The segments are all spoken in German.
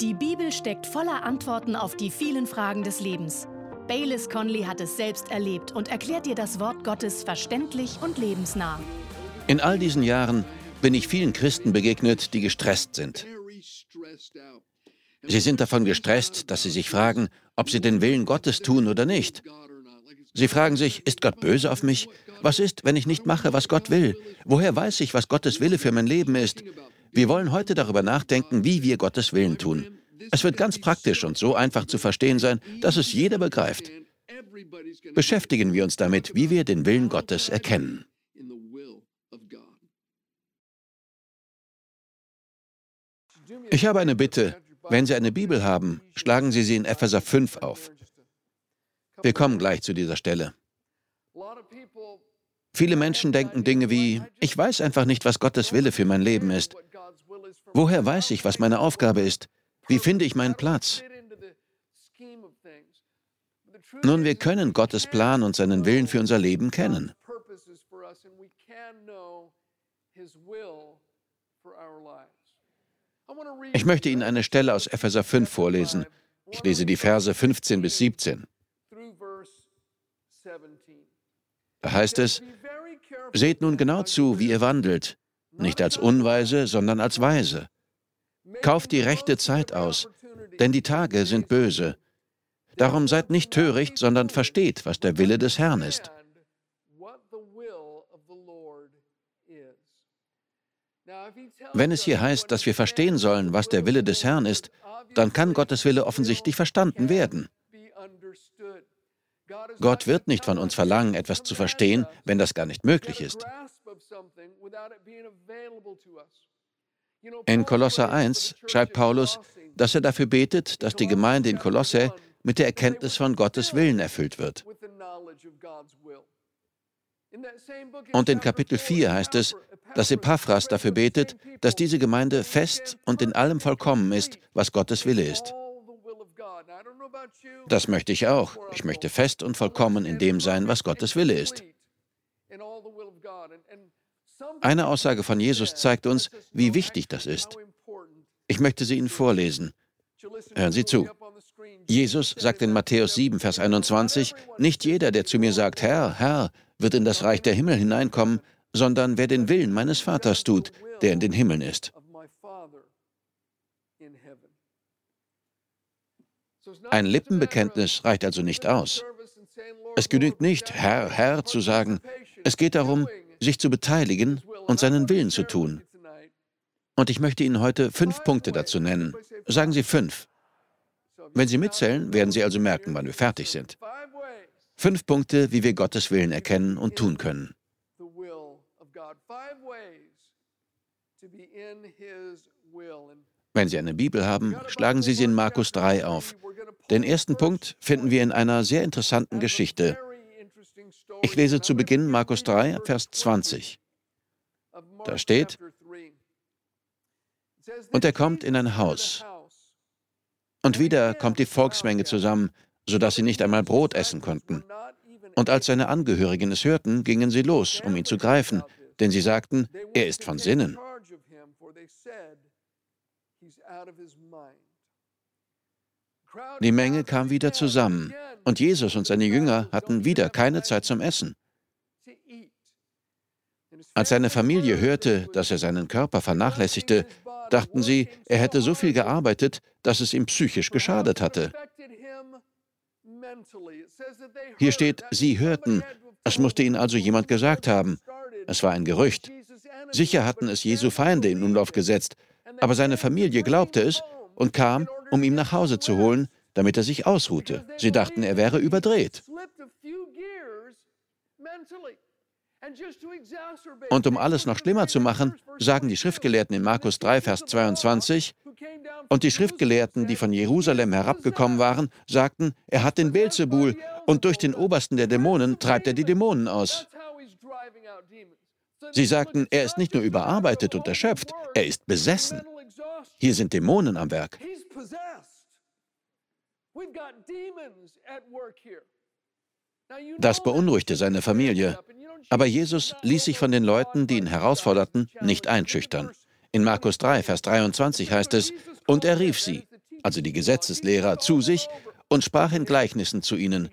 Die Bibel steckt voller Antworten auf die vielen Fragen des Lebens. Baylis Conley hat es selbst erlebt und erklärt dir das Wort Gottes verständlich und lebensnah. In all diesen Jahren bin ich vielen Christen begegnet, die gestresst sind. Sie sind davon gestresst, dass sie sich fragen, ob sie den Willen Gottes tun oder nicht. Sie fragen sich, ist Gott böse auf mich? Was ist, wenn ich nicht mache, was Gott will? Woher weiß ich, was Gottes Wille für mein Leben ist? Wir wollen heute darüber nachdenken, wie wir Gottes Willen tun. Es wird ganz praktisch und so einfach zu verstehen sein, dass es jeder begreift. Beschäftigen wir uns damit, wie wir den Willen Gottes erkennen. Ich habe eine Bitte. Wenn Sie eine Bibel haben, schlagen Sie sie in Epheser 5 auf. Wir kommen gleich zu dieser Stelle. Viele Menschen denken Dinge wie, ich weiß einfach nicht, was Gottes Wille für mein Leben ist. Woher weiß ich, was meine Aufgabe ist? Wie finde ich meinen Platz? Nun, wir können Gottes Plan und seinen Willen für unser Leben kennen. Ich möchte Ihnen eine Stelle aus Epheser 5 vorlesen. Ich lese die Verse 15 bis 17. Da heißt es, Seht nun genau zu, wie ihr wandelt, nicht als Unweise, sondern als Weise. Kauft die rechte Zeit aus, denn die Tage sind böse. Darum seid nicht töricht, sondern versteht, was der Wille des Herrn ist. Wenn es hier heißt, dass wir verstehen sollen, was der Wille des Herrn ist, dann kann Gottes Wille offensichtlich verstanden werden. Gott wird nicht von uns verlangen, etwas zu verstehen, wenn das gar nicht möglich ist. In Kolosser 1 schreibt Paulus, dass er dafür betet, dass die Gemeinde in Kolosse mit der Erkenntnis von Gottes Willen erfüllt wird. Und in Kapitel 4 heißt es, dass Epaphras dafür betet, dass diese Gemeinde fest und in allem vollkommen ist, was Gottes Wille ist. Das möchte ich auch. Ich möchte fest und vollkommen in dem sein, was Gottes Wille ist. Eine Aussage von Jesus zeigt uns, wie wichtig das ist. Ich möchte sie Ihnen vorlesen. Hören Sie zu. Jesus sagt in Matthäus 7, Vers 21, Nicht jeder, der zu mir sagt, Herr, Herr, wird in das Reich der Himmel hineinkommen, sondern wer den Willen meines Vaters tut, der in den Himmeln ist. Ein Lippenbekenntnis reicht also nicht aus. Es genügt nicht, Herr, Herr zu sagen. Es geht darum, sich zu beteiligen und seinen Willen zu tun. Und ich möchte Ihnen heute fünf Punkte dazu nennen. Sagen Sie fünf. Wenn Sie mitzählen, werden Sie also merken, wann wir fertig sind. Fünf Punkte, wie wir Gottes Willen erkennen und tun können. Wenn Sie eine Bibel haben, schlagen Sie sie in Markus 3 auf. Den ersten Punkt finden wir in einer sehr interessanten Geschichte. Ich lese zu Beginn Markus 3, Vers 20. Da steht, und er kommt in ein Haus. Und wieder kommt die Volksmenge zusammen, sodass sie nicht einmal Brot essen konnten. Und als seine Angehörigen es hörten, gingen sie los, um ihn zu greifen, denn sie sagten, er ist von Sinnen. Die Menge kam wieder zusammen und Jesus und seine Jünger hatten wieder keine Zeit zum Essen. Als seine Familie hörte, dass er seinen Körper vernachlässigte, dachten sie, er hätte so viel gearbeitet, dass es ihm psychisch geschadet hatte. Hier steht, sie hörten. Es musste ihnen also jemand gesagt haben. Es war ein Gerücht. Sicher hatten es Jesu Feinde in Umlauf gesetzt, aber seine Familie glaubte es und kam, um ihn nach Hause zu holen, damit er sich ausruhte. Sie dachten, er wäre überdreht. Und um alles noch schlimmer zu machen, sagen die Schriftgelehrten in Markus 3, Vers 22, und die Schriftgelehrten, die von Jerusalem herabgekommen waren, sagten, er hat den Beelzebul und durch den Obersten der Dämonen treibt er die Dämonen aus. Sie sagten, er ist nicht nur überarbeitet und erschöpft, er ist besessen. Hier sind Dämonen am Werk. Das beunruhigte seine Familie. Aber Jesus ließ sich von den Leuten, die ihn herausforderten, nicht einschüchtern. In Markus 3, Vers 23 heißt es, und er rief sie. also die Gesetzeslehrer, zu sich und sprach in Gleichnissen zu ihnen.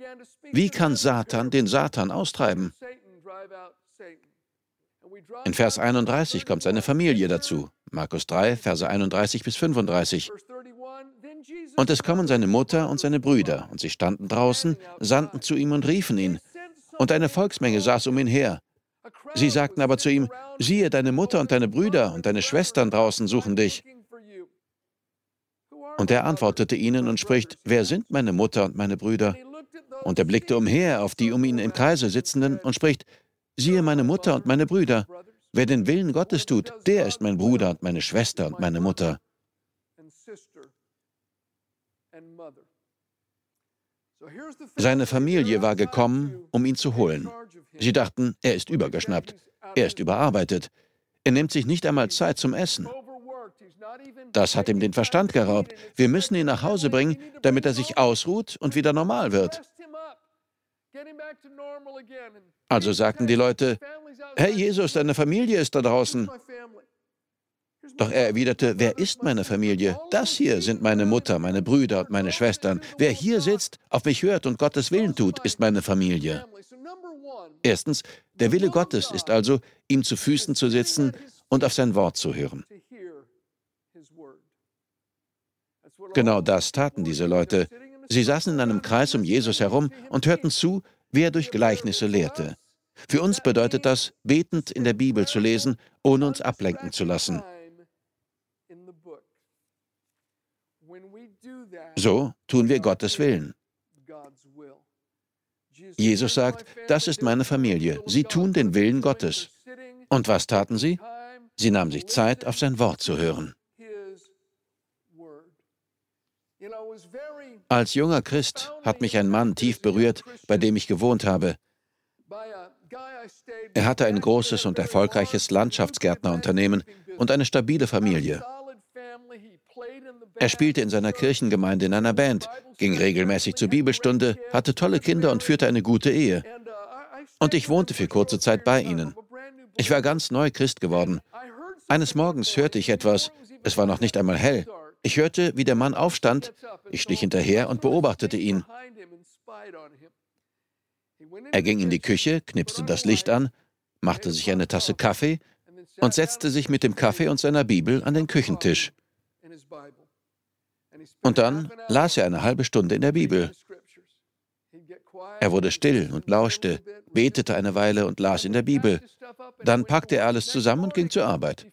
Wie kann Satan den Satan austreiben? In Vers 31 kommt seine Familie dazu. Markus 3, Verse 31 bis 35. Und es kommen seine Mutter und seine Brüder, und sie standen draußen, sandten zu ihm und riefen ihn. Und eine Volksmenge saß um ihn her. Sie sagten aber zu ihm, siehe, deine Mutter und deine Brüder und deine Schwestern draußen suchen dich. Und er antwortete ihnen und spricht, wer sind meine Mutter und meine Brüder? Und er blickte umher auf die um ihn im Kreise sitzenden und spricht, siehe meine Mutter und meine Brüder. Wer den Willen Gottes tut, der ist mein Bruder und meine Schwester und meine Mutter. Seine Familie war gekommen, um ihn zu holen. Sie dachten, er ist übergeschnappt, er ist überarbeitet, er nimmt sich nicht einmal Zeit zum Essen. Das hat ihm den Verstand geraubt. Wir müssen ihn nach Hause bringen, damit er sich ausruht und wieder normal wird. Also sagten die Leute, Herr Jesus, deine Familie ist da draußen. Doch er erwiderte, wer ist meine Familie? Das hier sind meine Mutter, meine Brüder und meine Schwestern. Wer hier sitzt, auf mich hört und Gottes Willen tut, ist meine Familie. Erstens, der Wille Gottes ist also, ihm zu Füßen zu sitzen und auf sein Wort zu hören. Genau das taten diese Leute. Sie saßen in einem Kreis um Jesus herum und hörten zu, wie er durch Gleichnisse lehrte. Für uns bedeutet das, betend in der Bibel zu lesen, ohne uns ablenken zu lassen. So tun wir Gottes Willen. Jesus sagt, das ist meine Familie. Sie tun den Willen Gottes. Und was taten sie? Sie nahmen sich Zeit, auf sein Wort zu hören. Als junger Christ hat mich ein Mann tief berührt, bei dem ich gewohnt habe. Er hatte ein großes und erfolgreiches Landschaftsgärtnerunternehmen und eine stabile Familie. Er spielte in seiner Kirchengemeinde in einer Band, ging regelmäßig zur Bibelstunde, hatte tolle Kinder und führte eine gute Ehe. Und ich wohnte für kurze Zeit bei ihnen. Ich war ganz neu Christ geworden. Eines Morgens hörte ich etwas, es war noch nicht einmal hell. Ich hörte, wie der Mann aufstand, ich schlich hinterher und beobachtete ihn. Er ging in die Küche, knipste das Licht an, machte sich eine Tasse Kaffee und setzte sich mit dem Kaffee und seiner Bibel an den Küchentisch. Und dann las er eine halbe Stunde in der Bibel. Er wurde still und lauschte, betete eine Weile und las in der Bibel. Dann packte er alles zusammen und ging zur Arbeit.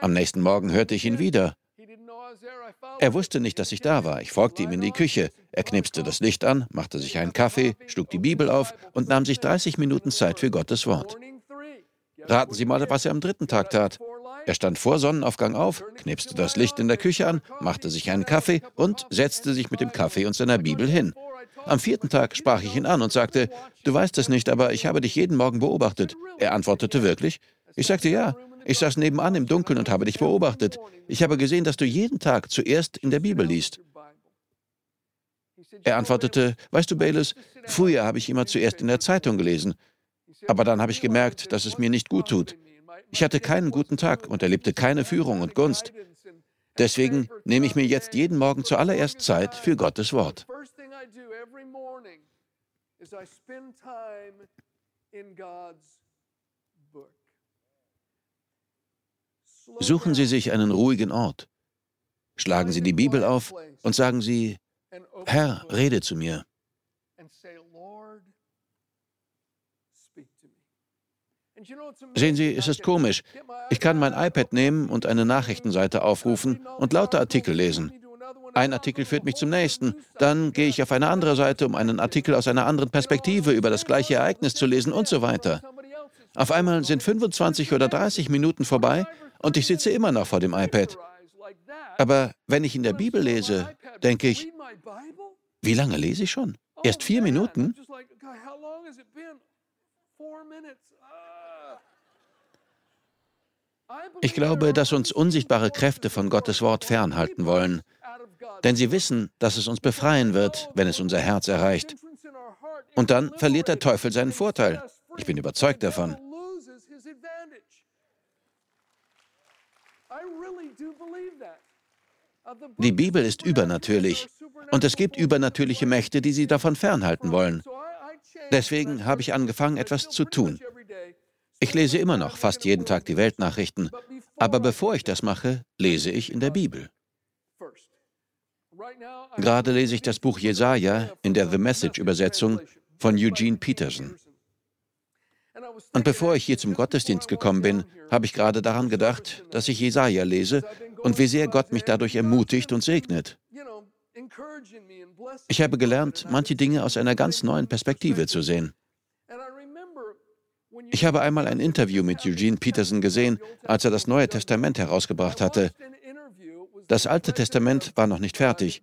Am nächsten Morgen hörte ich ihn wieder. Er wusste nicht, dass ich da war. Ich folgte ihm in die Küche. Er knipste das Licht an, machte sich einen Kaffee, schlug die Bibel auf und nahm sich 30 Minuten Zeit für Gottes Wort. Raten Sie mal, was er am dritten Tag tat. Er stand vor Sonnenaufgang auf, knipste das Licht in der Küche an, machte sich einen Kaffee und setzte sich mit dem Kaffee und seiner Bibel hin. Am vierten Tag sprach ich ihn an und sagte, du weißt es nicht, aber ich habe dich jeden Morgen beobachtet. Er antwortete wirklich. Ich sagte ja. Ich saß nebenan im Dunkeln und habe dich beobachtet. Ich habe gesehen, dass du jeden Tag zuerst in der Bibel liest. Er antwortete, weißt du, Bayless, früher habe ich immer zuerst in der Zeitung gelesen. Aber dann habe ich gemerkt, dass es mir nicht gut tut. Ich hatte keinen guten Tag und erlebte keine Führung und Gunst. Deswegen nehme ich mir jetzt jeden Morgen zuallererst Zeit für Gottes Wort. Suchen Sie sich einen ruhigen Ort. Schlagen Sie die Bibel auf und sagen Sie, Herr, rede zu mir. Sehen Sie, es ist komisch. Ich kann mein iPad nehmen und eine Nachrichtenseite aufrufen und lauter Artikel lesen. Ein Artikel führt mich zum nächsten. Dann gehe ich auf eine andere Seite, um einen Artikel aus einer anderen Perspektive über das gleiche Ereignis zu lesen und so weiter. Auf einmal sind 25 oder 30 Minuten vorbei und ich sitze immer noch vor dem iPad. Aber wenn ich in der Bibel lese, denke ich, wie lange lese ich schon? Erst vier Minuten? Ich glaube, dass uns unsichtbare Kräfte von Gottes Wort fernhalten wollen, denn sie wissen, dass es uns befreien wird, wenn es unser Herz erreicht. Und dann verliert der Teufel seinen Vorteil. Ich bin überzeugt davon. Die Bibel ist übernatürlich und es gibt übernatürliche Mächte, die sie davon fernhalten wollen. Deswegen habe ich angefangen, etwas zu tun. Ich lese immer noch fast jeden Tag die Weltnachrichten, aber bevor ich das mache, lese ich in der Bibel. Gerade lese ich das Buch Jesaja in der The Message-Übersetzung von Eugene Peterson. Und bevor ich hier zum Gottesdienst gekommen bin, habe ich gerade daran gedacht, dass ich Jesaja lese und wie sehr Gott mich dadurch ermutigt und segnet. Ich habe gelernt, manche Dinge aus einer ganz neuen Perspektive zu sehen. Ich habe einmal ein Interview mit Eugene Peterson gesehen, als er das Neue Testament herausgebracht hatte. Das Alte Testament war noch nicht fertig.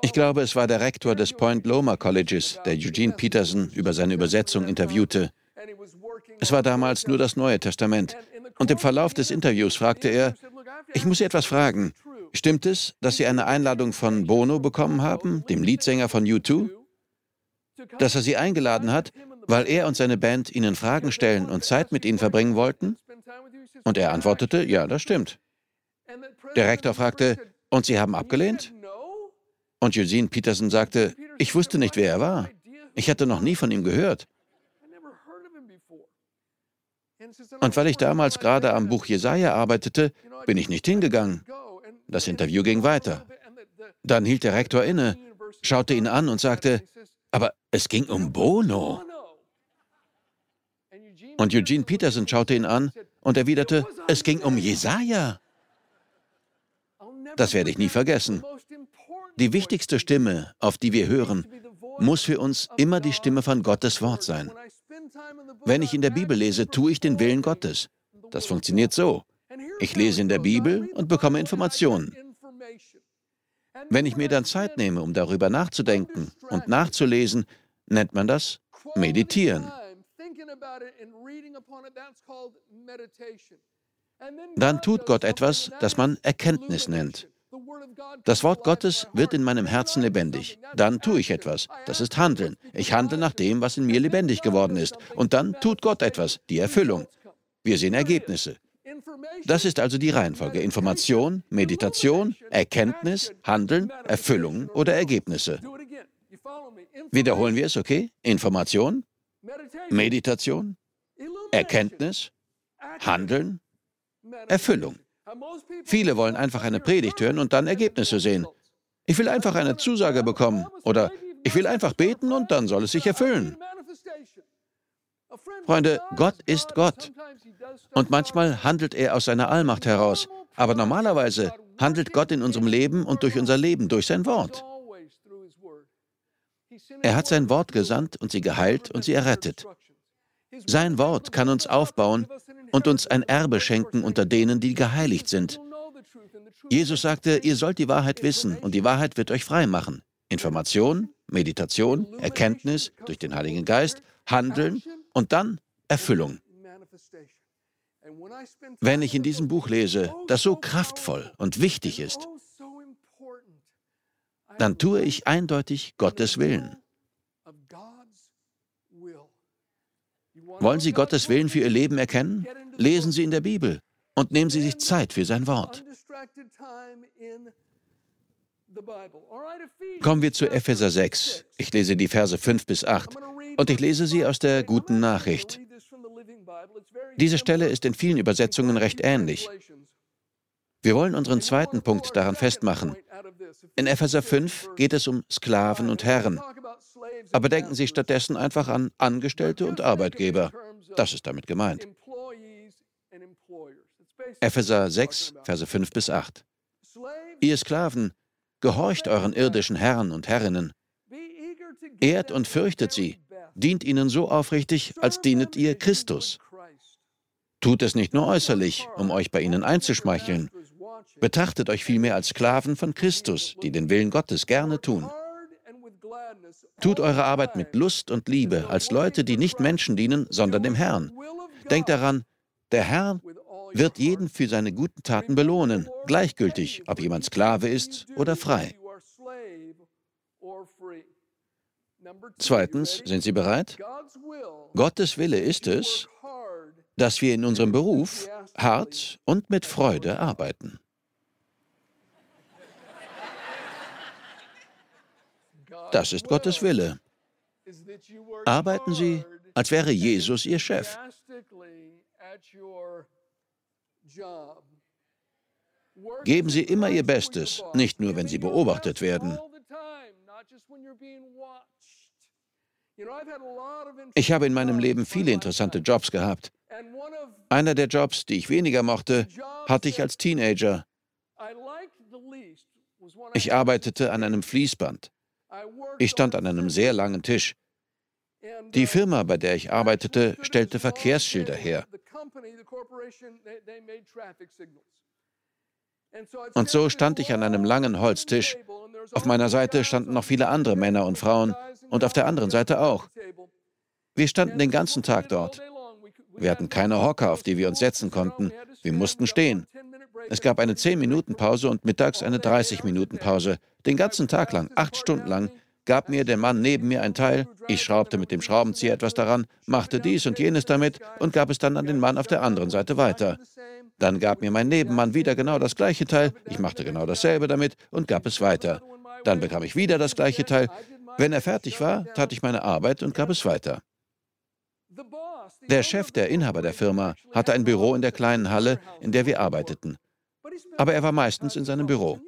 Ich glaube, es war der Rektor des Point Loma Colleges, der Eugene Peterson über seine Übersetzung interviewte. Es war damals nur das Neue Testament. Und im Verlauf des Interviews fragte er, ich muss Sie etwas fragen. Stimmt es, dass Sie eine Einladung von Bono bekommen haben, dem Leadsänger von U2? Dass er Sie eingeladen hat, weil er und seine Band Ihnen Fragen stellen und Zeit mit Ihnen verbringen wollten? Und er antwortete, ja, das stimmt. Der Rektor fragte, und Sie haben abgelehnt? Und Eugene Peterson sagte, ich wusste nicht, wer er war. Ich hatte noch nie von ihm gehört. Und weil ich damals gerade am Buch Jesaja arbeitete, bin ich nicht hingegangen. Das Interview ging weiter. Dann hielt der Rektor inne, schaute ihn an und sagte, aber es ging um Bono. Und Eugene Peterson schaute ihn an und erwiderte, es ging um Jesaja. Das werde ich nie vergessen. Die wichtigste Stimme, auf die wir hören, muss für uns immer die Stimme von Gottes Wort sein. Wenn ich in der Bibel lese, tue ich den Willen Gottes. Das funktioniert so. Ich lese in der Bibel und bekomme Informationen. Wenn ich mir dann Zeit nehme, um darüber nachzudenken und nachzulesen, nennt man das Meditieren. Dann tut Gott etwas, das man Erkenntnis nennt. Das Wort Gottes wird in meinem Herzen lebendig. Dann tue ich etwas. Das ist Handeln. Ich handle nach dem, was in mir lebendig geworden ist. Und dann tut Gott etwas, die Erfüllung. Wir sehen Ergebnisse. Das ist also die Reihenfolge. Information, Meditation, Erkenntnis, Handeln, Erfüllung oder Ergebnisse. Wiederholen wir es, okay? Information, Meditation, Erkenntnis, Handeln, Erfüllung. Viele wollen einfach eine Predigt hören und dann Ergebnisse sehen. Ich will einfach eine Zusage bekommen oder ich will einfach beten und dann soll es sich erfüllen. Freunde, Gott ist Gott. Und manchmal handelt er aus seiner Allmacht heraus. Aber normalerweise handelt Gott in unserem Leben und durch unser Leben, durch sein Wort. Er hat sein Wort gesandt und sie geheilt und sie errettet. Sein Wort kann uns aufbauen und uns ein Erbe schenken unter denen, die geheiligt sind. Jesus sagte, ihr sollt die Wahrheit wissen und die Wahrheit wird euch frei machen. Information, Meditation, Erkenntnis durch den Heiligen Geist, Handeln und dann Erfüllung. Wenn ich in diesem Buch lese, das so kraftvoll und wichtig ist, dann tue ich eindeutig Gottes Willen. Wollen Sie Gottes Willen für Ihr Leben erkennen? Lesen Sie in der Bibel und nehmen Sie sich Zeit für sein Wort. Kommen wir zu Epheser 6. Ich lese die Verse 5 bis 8 und ich lese sie aus der guten Nachricht. Diese Stelle ist in vielen Übersetzungen recht ähnlich. Wir wollen unseren zweiten Punkt daran festmachen. In Epheser 5 geht es um Sklaven und Herren. Aber denken Sie stattdessen einfach an Angestellte und Arbeitgeber. Das ist damit gemeint. Epheser 6, Verse 5 bis 8. Ihr Sklaven, gehorcht euren irdischen Herren und Herrinnen. Ehrt und fürchtet sie, dient ihnen so aufrichtig, als dienet ihr Christus. Tut es nicht nur äußerlich, um euch bei ihnen einzuschmeicheln. Betrachtet euch vielmehr als Sklaven von Christus, die den Willen Gottes gerne tun. Tut eure Arbeit mit Lust und Liebe, als Leute, die nicht Menschen dienen, sondern dem Herrn. Denkt daran, der Herr wird jeden für seine guten Taten belohnen, gleichgültig, ob jemand Sklave ist oder frei. Zweitens, sind Sie bereit? Gottes Wille ist es, dass wir in unserem Beruf hart und mit Freude arbeiten. Das ist Gottes Wille. Arbeiten Sie, als wäre Jesus Ihr Chef. Geben Sie immer Ihr Bestes, nicht nur, wenn Sie beobachtet werden. Ich habe in meinem Leben viele interessante Jobs gehabt. Einer der Jobs, die ich weniger mochte, hatte ich als Teenager. Ich arbeitete an einem Fließband. Ich stand an einem sehr langen Tisch. Die Firma, bei der ich arbeitete, stellte Verkehrsschilder her. Und so stand ich an einem langen Holztisch. Auf meiner Seite standen noch viele andere Männer und Frauen und auf der anderen Seite auch. Wir standen den ganzen Tag dort. Wir hatten keine Hocker, auf die wir uns setzen konnten. Wir mussten stehen. Es gab eine 10-Minuten-Pause und mittags eine 30-Minuten-Pause. Den ganzen Tag lang, acht Stunden lang, gab mir der Mann neben mir ein Teil, ich schraubte mit dem Schraubenzieher etwas daran, machte dies und jenes damit und gab es dann an den Mann auf der anderen Seite weiter. Dann gab mir mein Nebenmann wieder genau das gleiche Teil, ich machte genau dasselbe damit und gab es weiter. Dann bekam ich wieder das gleiche Teil. Wenn er fertig war, tat ich meine Arbeit und gab es weiter. Der Chef, der Inhaber der Firma, hatte ein Büro in der kleinen Halle, in der wir arbeiteten. Aber er war meistens in seinem Büro.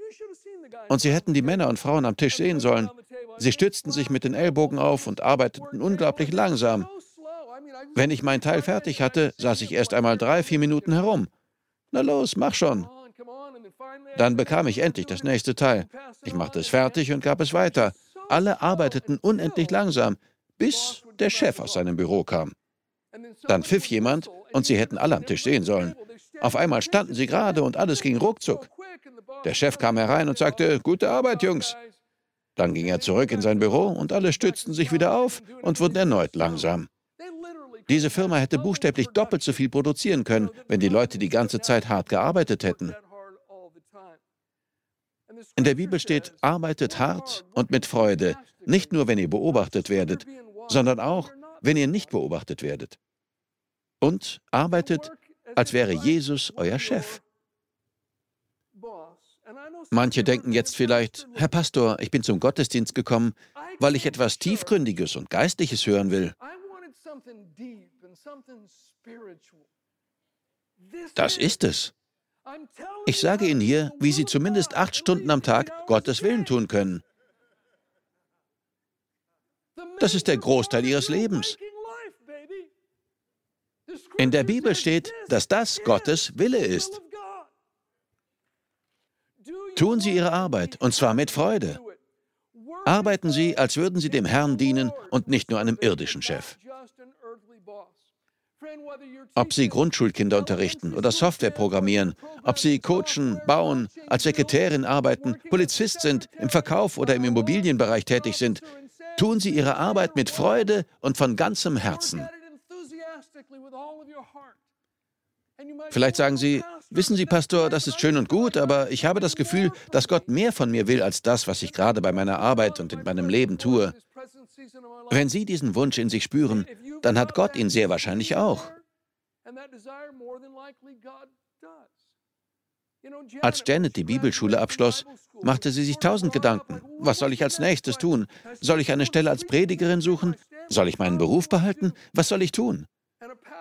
Und Sie hätten die Männer und Frauen am Tisch sehen sollen. Sie stützten sich mit den Ellbogen auf und arbeiteten unglaublich langsam. Wenn ich mein Teil fertig hatte, saß ich erst einmal drei, vier Minuten herum. Na los, mach schon. Dann bekam ich endlich das nächste Teil. Ich machte es fertig und gab es weiter. Alle arbeiteten unendlich langsam, bis der Chef aus seinem Büro kam. Dann pfiff jemand und sie hätten alle am Tisch sehen sollen. Auf einmal standen sie gerade und alles ging ruckzuck. Der Chef kam herein und sagte, gute Arbeit, Jungs. Dann ging er zurück in sein Büro und alle stützten sich wieder auf und wurden erneut langsam. Diese Firma hätte buchstäblich doppelt so viel produzieren können, wenn die Leute die ganze Zeit hart gearbeitet hätten. In der Bibel steht, arbeitet hart und mit Freude, nicht nur, wenn ihr beobachtet werdet, sondern auch, wenn ihr nicht beobachtet werdet. Und arbeitet, als wäre Jesus euer Chef. Manche denken jetzt vielleicht, Herr Pastor, ich bin zum Gottesdienst gekommen, weil ich etwas Tiefgründiges und Geistliches hören will. Das ist es. Ich sage Ihnen hier, wie Sie zumindest acht Stunden am Tag Gottes Willen tun können. Das ist der Großteil Ihres Lebens. In der Bibel steht, dass das Gottes Wille ist. Tun Sie Ihre Arbeit, und zwar mit Freude. Arbeiten Sie, als würden Sie dem Herrn dienen und nicht nur einem irdischen Chef. Ob Sie Grundschulkinder unterrichten oder Software programmieren, ob Sie coachen, bauen, als Sekretärin arbeiten, Polizist sind, im Verkauf oder im Immobilienbereich tätig sind, tun Sie Ihre Arbeit mit Freude und von ganzem Herzen. Vielleicht sagen Sie, wissen Sie, Pastor, das ist schön und gut, aber ich habe das Gefühl, dass Gott mehr von mir will als das, was ich gerade bei meiner Arbeit und in meinem Leben tue. Wenn Sie diesen Wunsch in sich spüren, dann hat Gott ihn sehr wahrscheinlich auch. Als Janet die Bibelschule abschloss, machte sie sich tausend Gedanken. Was soll ich als nächstes tun? Soll ich eine Stelle als Predigerin suchen? Soll ich meinen Beruf behalten? Was soll ich tun?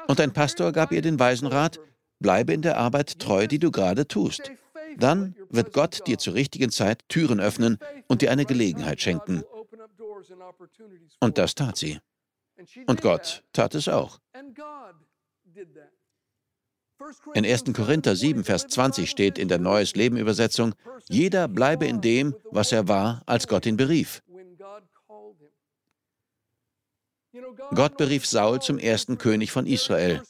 Und ein Pastor gab ihr den weisen Rat, bleibe in der Arbeit treu, die du gerade tust. Dann wird Gott dir zur richtigen Zeit Türen öffnen und dir eine Gelegenheit schenken. Und das tat sie. Und Gott tat es auch. In 1. Korinther 7, Vers 20 steht in der Neues Leben Übersetzung, jeder bleibe in dem, was er war, als Gott ihn berief. Gott berief Saul zum ersten König von Israel.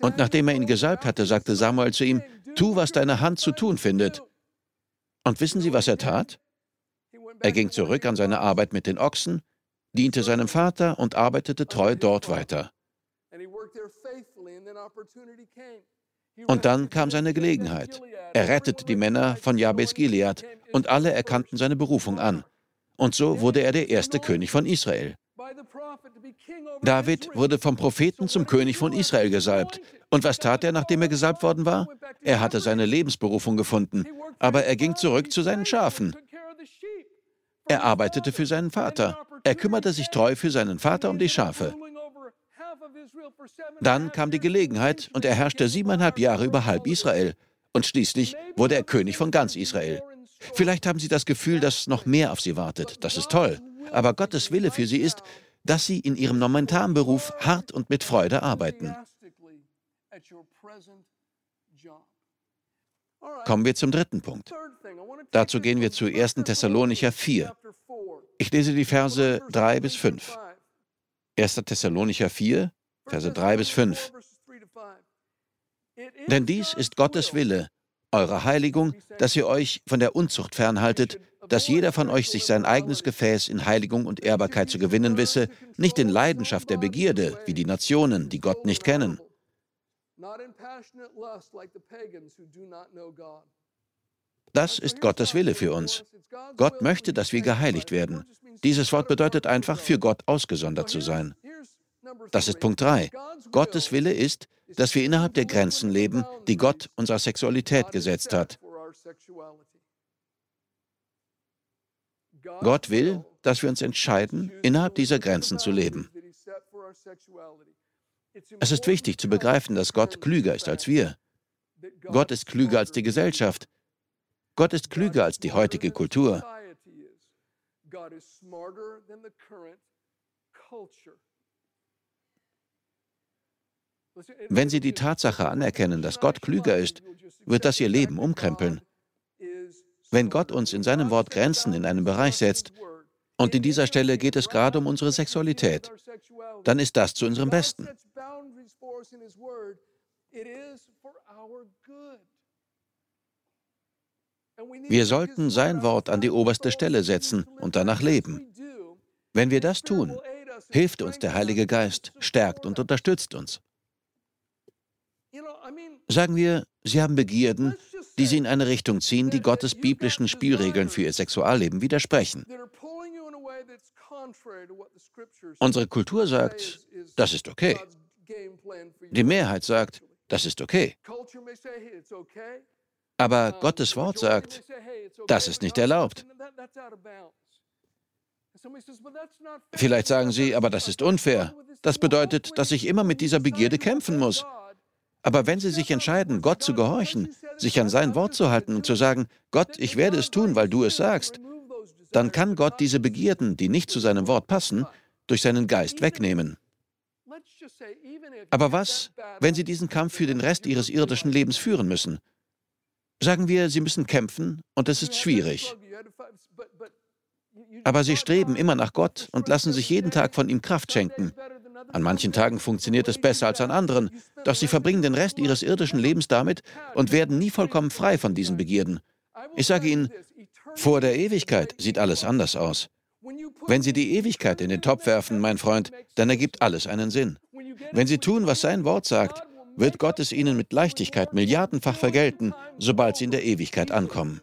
Und nachdem er ihn gesalbt hatte, sagte Samuel zu ihm, tu, was deine Hand zu tun findet. Und wissen Sie, was er tat? Er ging zurück an seine Arbeit mit den Ochsen, diente seinem Vater und arbeitete treu dort weiter. Und dann kam seine Gelegenheit. Er rettete die Männer von Jabes Gilead und alle erkannten seine Berufung an. Und so wurde er der erste König von Israel. David wurde vom Propheten zum König von Israel gesalbt. Und was tat er, nachdem er gesalbt worden war? Er hatte seine Lebensberufung gefunden, aber er ging zurück zu seinen Schafen. Er arbeitete für seinen Vater. Er kümmerte sich treu für seinen Vater um die Schafe. Dann kam die Gelegenheit und er herrschte siebeneinhalb Jahre über halb Israel. Und schließlich wurde er König von ganz Israel. Vielleicht haben Sie das Gefühl, dass noch mehr auf Sie wartet. Das ist toll. Aber Gottes Wille für Sie ist, dass Sie in Ihrem momentanen Beruf hart und mit Freude arbeiten. Kommen wir zum dritten Punkt. Dazu gehen wir zu 1. Thessalonicher 4. Ich lese die Verse 3 bis 5. 1. Thessalonicher 4, Verse 3 bis 5. Denn dies ist Gottes Wille, eure Heiligung, dass ihr euch von der Unzucht fernhaltet, dass jeder von euch sich sein eigenes Gefäß in Heiligung und Ehrbarkeit zu gewinnen wisse, nicht in Leidenschaft der Begierde, wie die Nationen, die Gott nicht kennen. Das ist Gottes Wille für uns. Gott möchte, dass wir geheiligt werden. Dieses Wort bedeutet einfach, für Gott ausgesondert zu sein. Das ist Punkt 3. Gottes Wille ist, dass wir innerhalb der Grenzen leben, die Gott unserer Sexualität gesetzt hat. Gott will, dass wir uns entscheiden, innerhalb dieser Grenzen zu leben. Es ist wichtig zu begreifen, dass Gott klüger ist als wir. Gott ist klüger als die Gesellschaft. Gott ist klüger als die heutige Kultur. Wenn Sie die Tatsache anerkennen, dass Gott klüger ist, wird das Ihr Leben umkrempeln. Wenn Gott uns in seinem Wort Grenzen in einem Bereich setzt, und in dieser Stelle geht es gerade um unsere Sexualität, dann ist das zu unserem Besten. Wir sollten sein Wort an die oberste Stelle setzen und danach leben. Wenn wir das tun, hilft uns der Heilige Geist, stärkt und unterstützt uns. Sagen wir, Sie haben Begierden, die Sie in eine Richtung ziehen, die Gottes biblischen Spielregeln für Ihr Sexualleben widersprechen. Unsere Kultur sagt, das ist okay. Die Mehrheit sagt, das ist okay. Aber Gottes Wort sagt, das ist nicht erlaubt. Vielleicht sagen Sie, aber das ist unfair. Das bedeutet, dass ich immer mit dieser Begierde kämpfen muss. Aber wenn Sie sich entscheiden, Gott zu gehorchen, sich an sein Wort zu halten und zu sagen, Gott, ich werde es tun, weil du es sagst, dann kann Gott diese Begierden, die nicht zu seinem Wort passen, durch seinen Geist wegnehmen. Aber was, wenn Sie diesen Kampf für den Rest Ihres irdischen Lebens führen müssen? Sagen wir, Sie müssen kämpfen und es ist schwierig. Aber Sie streben immer nach Gott und lassen sich jeden Tag von ihm Kraft schenken. An manchen Tagen funktioniert es besser als an anderen, doch sie verbringen den Rest ihres irdischen Lebens damit und werden nie vollkommen frei von diesen Begierden. Ich sage Ihnen, vor der Ewigkeit sieht alles anders aus. Wenn Sie die Ewigkeit in den Topf werfen, mein Freund, dann ergibt alles einen Sinn. Wenn Sie tun, was sein Wort sagt, wird Gott es Ihnen mit Leichtigkeit milliardenfach vergelten, sobald Sie in der Ewigkeit ankommen.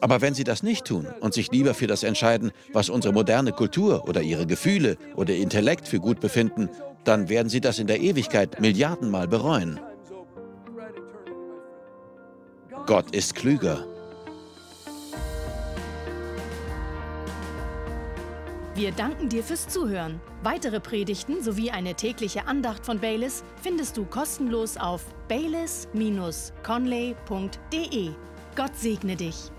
Aber wenn sie das nicht tun und sich lieber für das entscheiden, was unsere moderne Kultur oder ihre Gefühle oder Intellekt für gut befinden, dann werden sie das in der Ewigkeit Milliardenmal bereuen. Gott ist klüger. Wir danken dir fürs Zuhören. Weitere Predigten sowie eine tägliche Andacht von Baylis findest du kostenlos auf baylis-conley.de. Gott segne dich.